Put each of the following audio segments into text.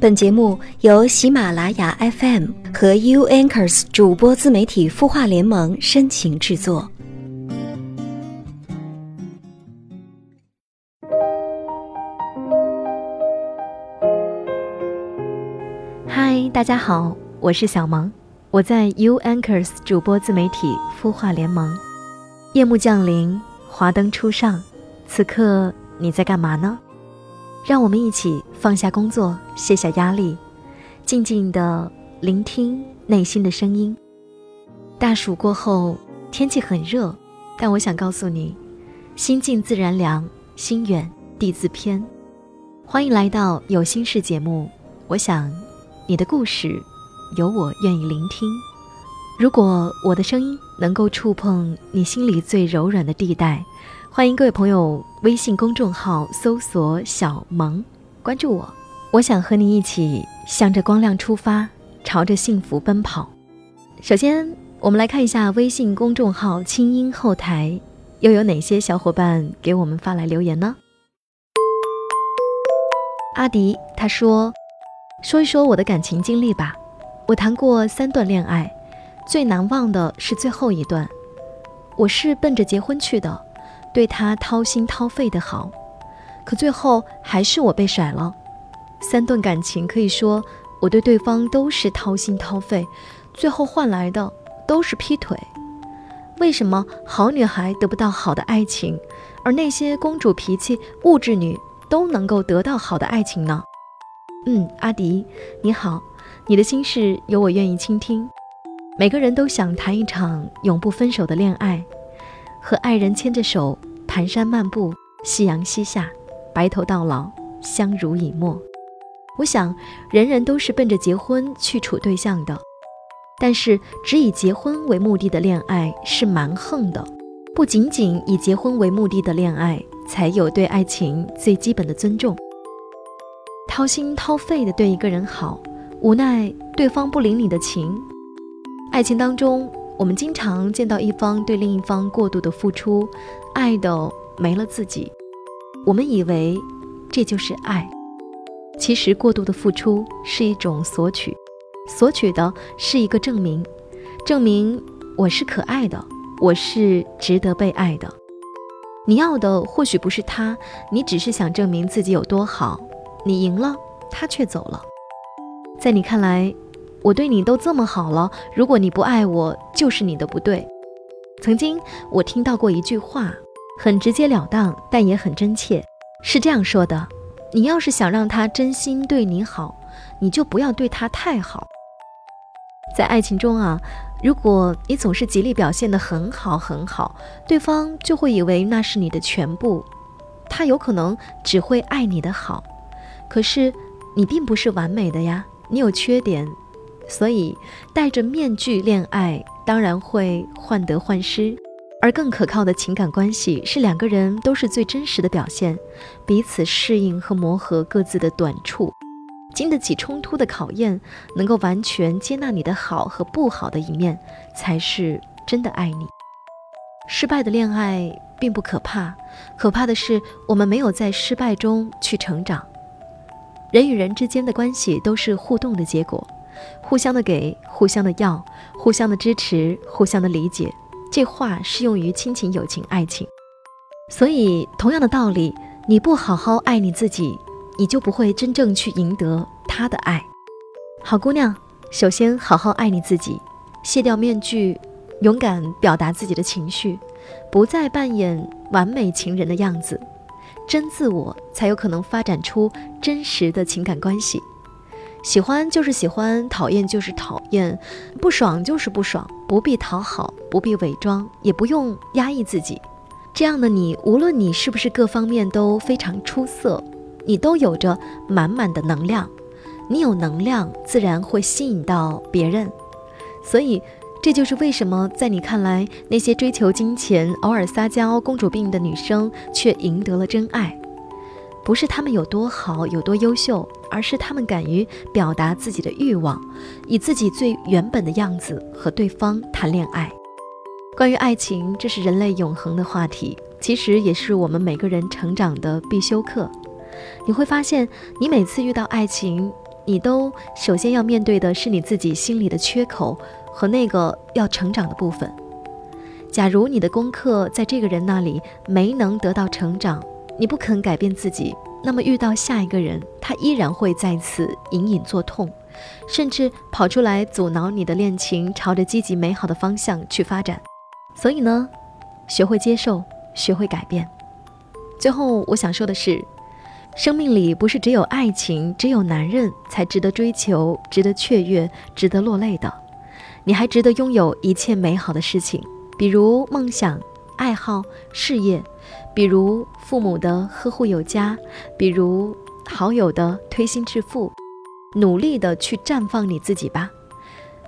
本节目由喜马拉雅 FM 和 U Anchors 主播自媒体孵化联盟深情制作。嗨，大家好，我是小萌，我在 U Anchors 主播自媒体孵化联盟。夜幕降临，华灯初上，此刻你在干嘛呢？让我们一起放下工作，卸下压力，静静的聆听内心的声音。大暑过后，天气很热，但我想告诉你，心静自然凉，心远地自偏。欢迎来到有心事节目。我想，你的故事，有我愿意聆听。如果我的声音能够触碰你心里最柔软的地带。欢迎各位朋友，微信公众号搜索“小萌”，关注我。我想和你一起向着光亮出发，朝着幸福奔跑。首先，我们来看一下微信公众号清音后台，又有哪些小伙伴给我们发来留言呢？阿迪他说：“说一说我的感情经历吧。我谈过三段恋爱，最难忘的是最后一段。我是奔着结婚去的。”对他掏心掏肺的好，可最后还是我被甩了。三段感情可以说我对对方都是掏心掏肺，最后换来的都是劈腿。为什么好女孩得不到好的爱情，而那些公主脾气、物质女都能够得到好的爱情呢？嗯，阿迪你好，你的心事有我愿意倾听。每个人都想谈一场永不分手的恋爱。和爱人牵着手蹒跚漫步，夕阳西下，白头到老，相濡以沫。我想，人人都是奔着结婚去处对象的，但是只以结婚为目的的恋爱是蛮横的。不仅仅以结婚为目的的恋爱，才有对爱情最基本的尊重。掏心掏肺的对一个人好，无奈对方不领你的情。爱情当中。我们经常见到一方对另一方过度的付出，爱的没了自己。我们以为这就是爱，其实过度的付出是一种索取，索取的是一个证明，证明我是可爱的，我是值得被爱的。你要的或许不是他，你只是想证明自己有多好。你赢了，他却走了。在你看来。我对你都这么好了，如果你不爱我，就是你的不对。曾经我听到过一句话，很直截了当，但也很真切，是这样说的：你要是想让他真心对你好，你就不要对他太好。在爱情中啊，如果你总是极力表现得很好很好，对方就会以为那是你的全部，他有可能只会爱你的好。可是你并不是完美的呀，你有缺点。所以，戴着面具恋爱当然会患得患失，而更可靠的情感关系是两个人都是最真实的表现，彼此适应和磨合各自的短处，经得起冲突的考验，能够完全接纳你的好和不好的一面，才是真的爱你。失败的恋爱并不可怕，可怕的是我们没有在失败中去成长。人与人之间的关系都是互动的结果。互相的给，互相的要，互相的支持，互相的理解，这话适用于亲情、友情、爱情。所以，同样的道理，你不好好爱你自己，你就不会真正去赢得他的爱。好姑娘，首先好好爱你自己，卸掉面具，勇敢表达自己的情绪，不再扮演完美情人的样子，真自我才有可能发展出真实的情感关系。喜欢就是喜欢，讨厌就是讨厌，不爽就是不爽，不必讨好，不必伪装，也不用压抑自己。这样的你，无论你是不是各方面都非常出色，你都有着满满的能量。你有能量，自然会吸引到别人。所以，这就是为什么在你看来，那些追求金钱、偶尔撒娇、公主病的女生，却赢得了真爱。不是他们有多好、有多优秀，而是他们敢于表达自己的欲望，以自己最原本的样子和对方谈恋爱。关于爱情，这是人类永恒的话题，其实也是我们每个人成长的必修课。你会发现，你每次遇到爱情，你都首先要面对的是你自己心里的缺口和那个要成长的部分。假如你的功课在这个人那里没能得到成长，你不肯改变自己，那么遇到下一个人，他依然会再次隐隐作痛，甚至跑出来阻挠你的恋情朝着积极美好的方向去发展。所以呢，学会接受，学会改变。最后，我想说的是，生命里不是只有爱情、只有男人才值得追求、值得雀跃、值得落泪的，你还值得拥有一切美好的事情。比如梦想、爱好、事业，比如父母的呵护有加，比如好友的推心置腹，努力的去绽放你自己吧，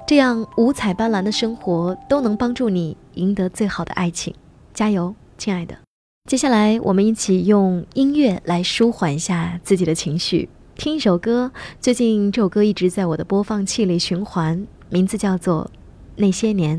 这样五彩斑斓的生活都能帮助你赢得最好的爱情。加油，亲爱的！接下来我们一起用音乐来舒缓一下自己的情绪，听一首歌。最近这首歌一直在我的播放器里循环，名字叫做《那些年》。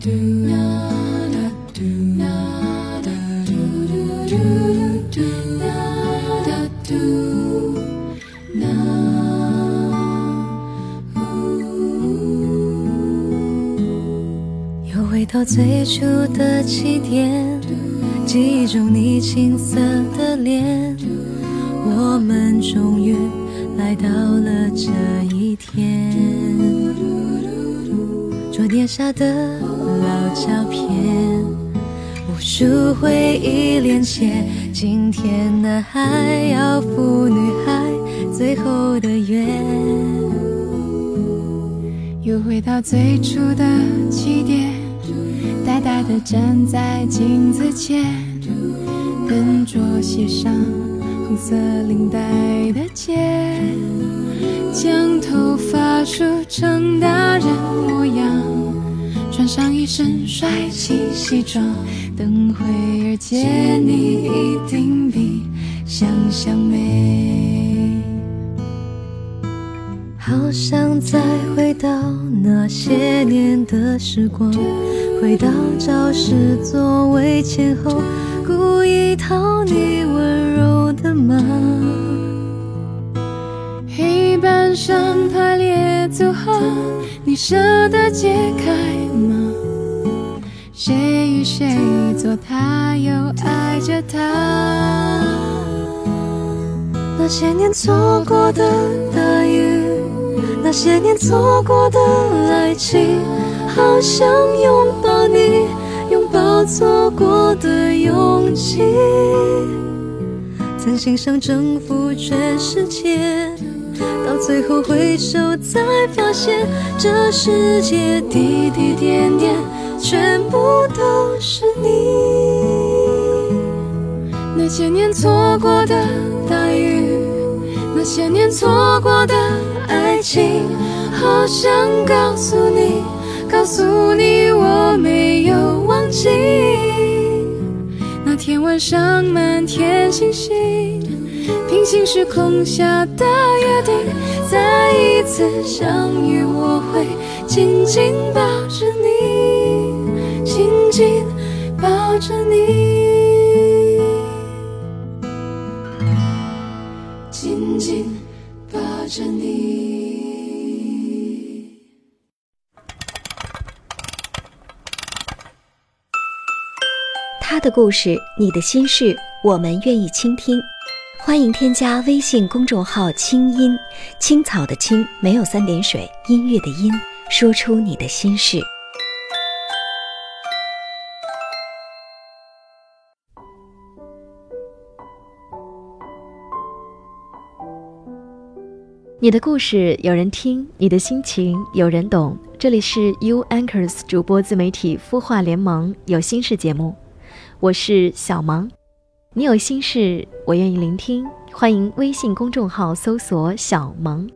又回到最初的起点，记忆中你青涩的脸，我们终于来到了这一天。桌垫下的老照片，无数回忆连结。今天男孩要赴女孩最后的约，又回到最初的起点，呆呆地站在镜子前，笨拙写上红色领带的结，将头发梳成大人模样。穿上一身帅气西装，等会儿见你一定比想象美。好想再回到那些年的时光，回到教室座位前后，故意讨你温柔的骂。身上排列组合，你舍得解开吗？谁与谁做他，又爱着他？那些年错过的大雨，那些年错过的爱情，好想拥抱你，拥抱错过的勇气。曾心想征服全世界，到最后回首才发现，这世界滴滴点点。全部都是你。那些年错过的大雨，那些年错过的爱情，好想告诉你，告诉你我没有忘记。那天晚上满天星星，平行时空下的约定，再一次相遇，我会紧紧抱着你。紧紧抱着你，紧紧抱着你。他的故事，你的心事，我们愿意倾听。欢迎添加微信公众号“清音青草”的青没有三点水，音乐的音，说出你的心事。你的故事有人听，你的心情有人懂。这里是 U Anchors 主播自媒体孵化联盟有心事节目，我是小芒。你有心事，我愿意聆听。欢迎微信公众号搜索“小萌”。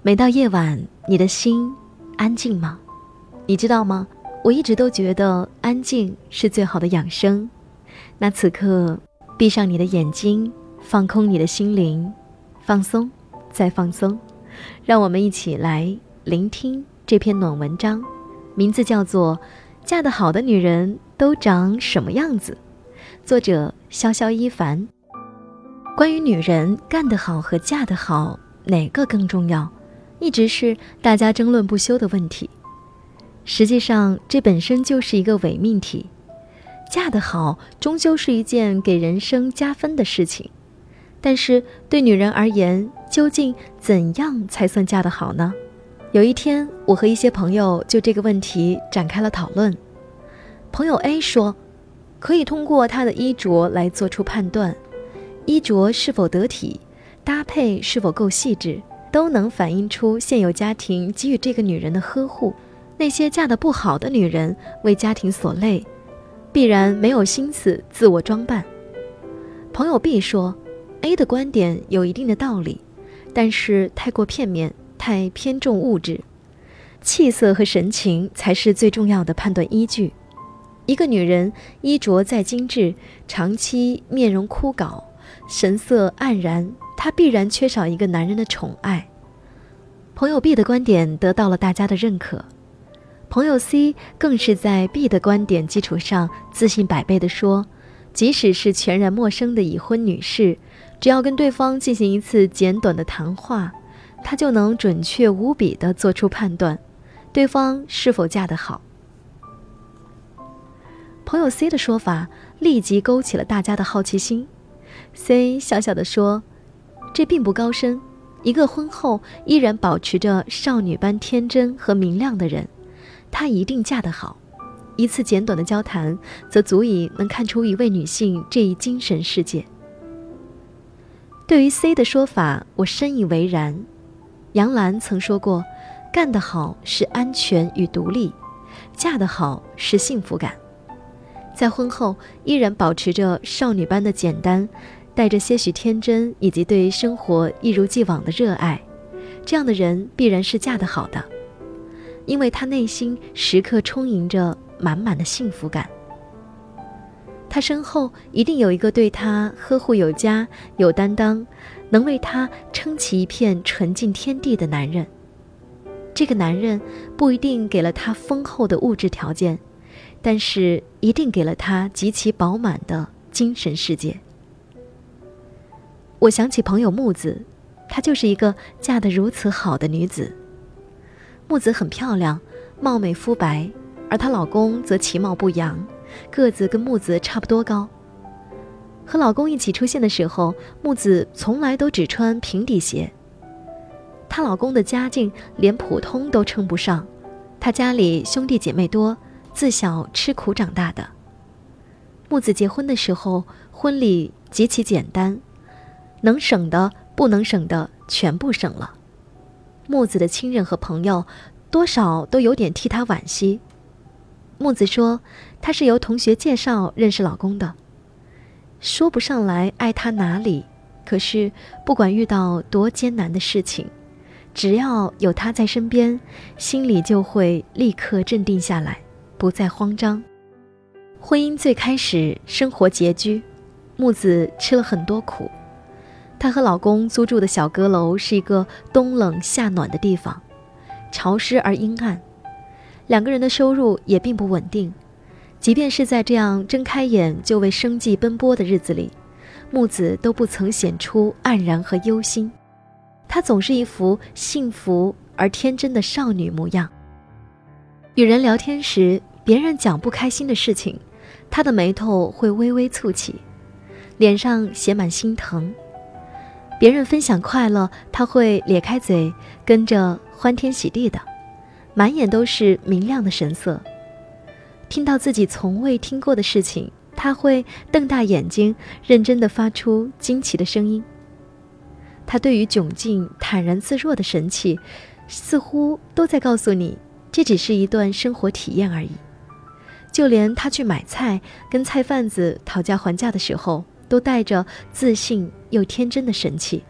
每到夜晚，你的心安静吗？你知道吗？我一直都觉得安静是最好的养生。那此刻，闭上你的眼睛，放空你的心灵，放松，再放松。让我们一起来聆听这篇暖文章，名字叫做《嫁得好的女人都长什么样子》，作者潇潇一凡。关于女人干得好和嫁得好，哪个更重要？一直是大家争论不休的问题。实际上，这本身就是一个伪命题。嫁得好，终究是一件给人生加分的事情。但是，对女人而言，究竟怎样才算嫁得好呢？有一天，我和一些朋友就这个问题展开了讨论。朋友 A 说，可以通过她的衣着来做出判断，衣着是否得体，搭配是否够细致。都能反映出现有家庭给予这个女人的呵护。那些嫁得不好的女人为家庭所累，必然没有心思自我装扮。朋友 B 说，A 的观点有一定的道理，但是太过片面，太偏重物质，气色和神情才是最重要的判断依据。一个女人衣着再精致，长期面容枯槁，神色黯然。她必然缺少一个男人的宠爱。朋友 B 的观点得到了大家的认可，朋友 C 更是在 B 的观点基础上自信百倍地说：“即使是全然陌生的已婚女士，只要跟对方进行一次简短的谈话，她就能准确无比地做出判断，对方是否嫁得好。”朋友 C 的说法立即勾起了大家的好奇心。C 笑笑地说。这并不高深，一个婚后依然保持着少女般天真和明亮的人，她一定嫁得好。一次简短的交谈，则足以能看出一位女性这一精神世界。对于 C 的说法，我深以为然。杨澜曾说过：“干得好是安全与独立，嫁得好是幸福感。”在婚后依然保持着少女般的简单。带着些许天真以及对生活一如既往的热爱，这样的人必然是嫁得好的，因为他内心时刻充盈着满满的幸福感。他身后一定有一个对他呵护有加、有担当，能为他撑起一片纯净天地的男人。这个男人不一定给了他丰厚的物质条件，但是一定给了他极其饱满的精神世界。我想起朋友木子，她就是一个嫁得如此好的女子。木子很漂亮，貌美肤白，而她老公则其貌不扬，个子跟木子差不多高。和老公一起出现的时候，木子从来都只穿平底鞋。她老公的家境连普通都称不上，她家里兄弟姐妹多，自小吃苦长大的。木子结婚的时候，婚礼极其简单。能省的不能省的全部省了，木子的亲人和朋友多少都有点替她惋惜。木子说，她是由同学介绍认识老公的，说不上来爱他哪里，可是不管遇到多艰难的事情，只要有他在身边，心里就会立刻镇定下来，不再慌张。婚姻最开始生活拮据，木子吃了很多苦。她和老公租住的小阁楼是一个冬冷夏暖的地方，潮湿而阴暗。两个人的收入也并不稳定，即便是在这样睁开眼就为生计奔波的日子里，木子都不曾显出黯然和忧心。她总是一副幸福而天真的少女模样。与人聊天时，别人讲不开心的事情，他的眉头会微微蹙起，脸上写满心疼。别人分享快乐，他会咧开嘴，跟着欢天喜地的，满眼都是明亮的神色。听到自己从未听过的事情，他会瞪大眼睛，认真地发出惊奇的声音。他对于窘境坦然自若的神气，似乎都在告诉你，这只是一段生活体验而已。就连他去买菜，跟菜贩子讨价还价的时候。都带着自信又天真的神气，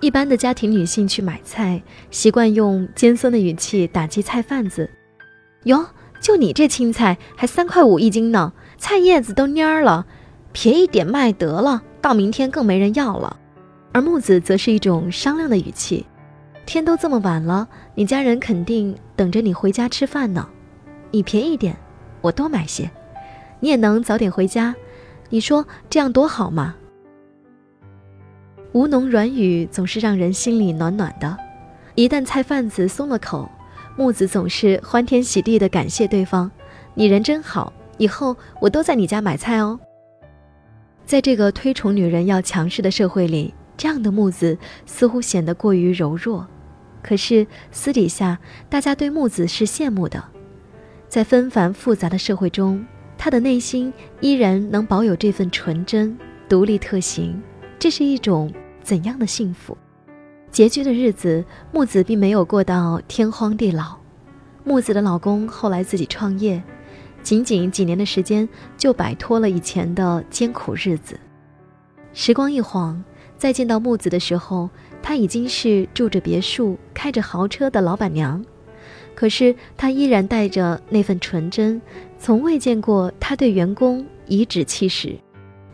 一般的家庭女性去买菜，习惯用尖酸的语气打击菜贩子：“哟，就你这青菜还三块五一斤呢，菜叶子都蔫了，便宜点卖得了，到明天更没人要了。”而木子则是一种商量的语气：“天都这么晚了，你家人肯定等着你回家吃饭呢，你便宜点，我多买些，你也能早点回家。你说这样多好嘛？”吴侬软语总是让人心里暖暖的，一旦菜贩子松了口，木子总是欢天喜地的感谢对方：“你人真好，以后我都在你家买菜哦。”在这个推崇女人要强势的社会里，这样的木子似乎显得过于柔弱。可是私底下，大家对木子是羡慕的，在纷繁复杂的社会中，她的内心依然能保有这份纯真、独立特行。这是一种怎样的幸福？拮据的日子，木子并没有过到天荒地老。木子的老公后来自己创业，仅仅几年的时间就摆脱了以前的艰苦日子。时光一晃，再见到木子的时候，她已经是住着别墅、开着豪车的老板娘。可是她依然带着那份纯真，从未见过她对员工颐指气使。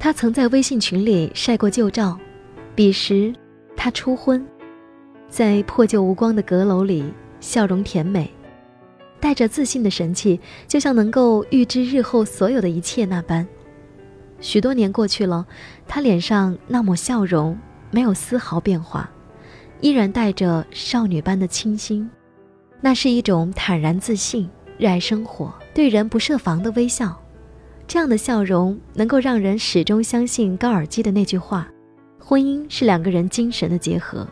他曾在微信群里晒过旧照，彼时他初婚，在破旧无光的阁楼里，笑容甜美，带着自信的神气，就像能够预知日后所有的一切那般。许多年过去了，他脸上那抹笑容没有丝毫变化，依然带着少女般的清新，那是一种坦然自信、热爱生活、对人不设防的微笑。这样的笑容能够让人始终相信高尔基的那句话：婚姻是两个人精神的结合，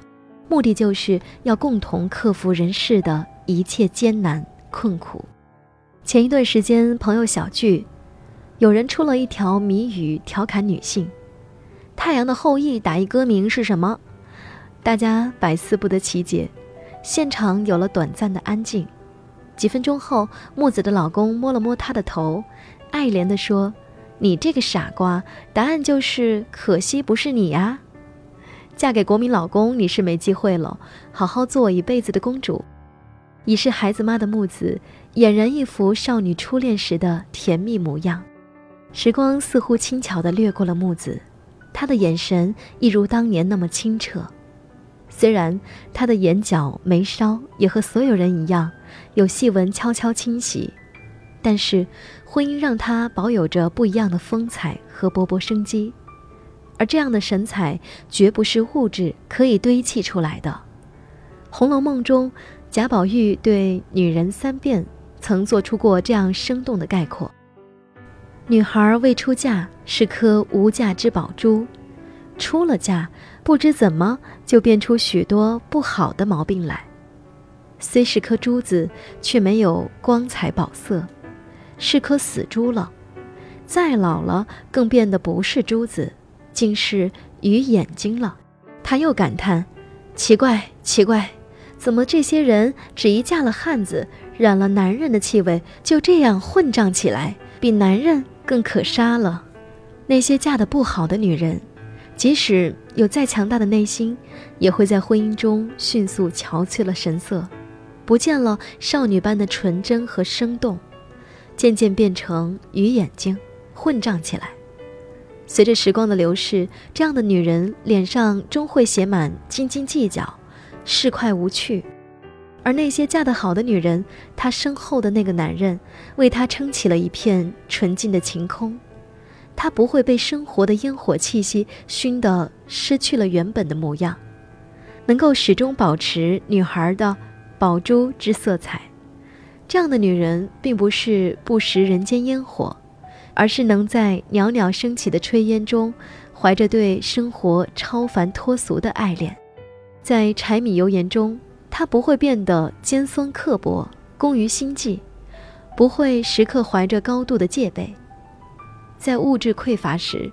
目的就是要共同克服人世的一切艰难困苦。前一段时间，朋友小聚，有人出了一条谜语调侃女性：“太阳的后裔打一歌名是什么？”大家百思不得其解，现场有了短暂的安静。几分钟后，木子的老公摸了摸她的头。爱怜地说：“你这个傻瓜，答案就是可惜不是你呀。嫁给国民老公你是没机会了，好好做一辈子的公主。”已是孩子妈的木子，俨然一副少女初恋时的甜蜜模样。时光似乎轻巧地掠过了木子，她的眼神一如当年那么清澈。虽然她的眼角眉梢也和所有人一样，有细纹悄悄侵袭。但是，婚姻让她保有着不一样的风采和勃勃生机，而这样的神采绝不是物质可以堆砌出来的。《红楼梦》中，贾宝玉对女人三变曾做出过这样生动的概括：女孩未出嫁是颗无价之宝珠，出了嫁，不知怎么就变出许多不好的毛病来。虽是颗珠子，却没有光彩宝色。是颗死珠了，再老了更变得不是珠子，竟是鱼眼睛了。他又感叹：奇怪，奇怪，怎么这些人只一嫁了汉子，染了男人的气味，就这样混账起来，比男人更可杀了？那些嫁得不好的女人，即使有再强大的内心，也会在婚姻中迅速憔悴了神色，不见了少女般的纯真和生动。渐渐变成鱼眼睛，混账起来。随着时光的流逝，这样的女人脸上终会写满斤斤计较、市侩无趣。而那些嫁得好的女人，她身后的那个男人，为她撑起了一片纯净的晴空。她不会被生活的烟火气息熏得失去了原本的模样，能够始终保持女孩的宝珠之色彩。这样的女人，并不是不食人间烟火，而是能在袅袅升起的炊烟中，怀着对生活超凡脱俗的爱恋。在柴米油盐中，她不会变得尖酸刻薄、工于心计，不会时刻怀着高度的戒备。在物质匮乏时，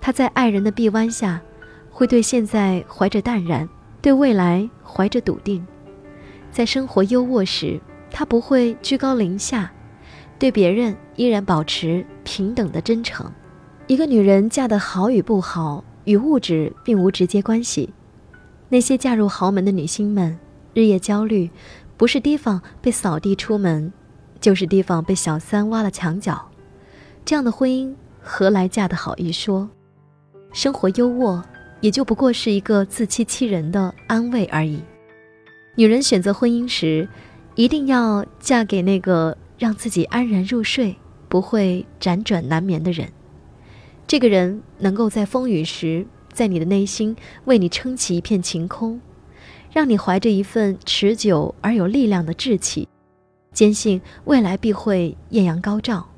她在爱人的臂弯下，会对现在怀着淡然，对未来怀着笃定。在生活优渥时，她不会居高临下，对别人依然保持平等的真诚。一个女人嫁得好与不好，与物质并无直接关系。那些嫁入豪门的女星们，日夜焦虑，不是提防被扫地出门，就是提防被小三挖了墙角。这样的婚姻何来嫁得好一说？生活优渥，也就不过是一个自欺欺人的安慰而已。女人选择婚姻时，一定要嫁给那个让自己安然入睡、不会辗转难眠的人。这个人能够在风雨时，在你的内心为你撑起一片晴空，让你怀着一份持久而有力量的志气，坚信未来必会艳阳高照。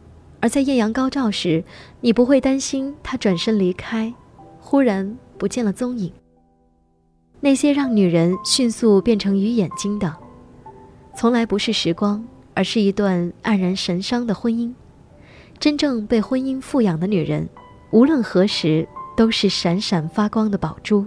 而在艳阳高照时，你不会担心他转身离开。忽然不见了踪影。那些让女人迅速变成鱼眼睛的，从来不是时光，而是一段黯然神伤的婚姻。真正被婚姻富养的女人，无论何时都是闪闪发光的宝珠。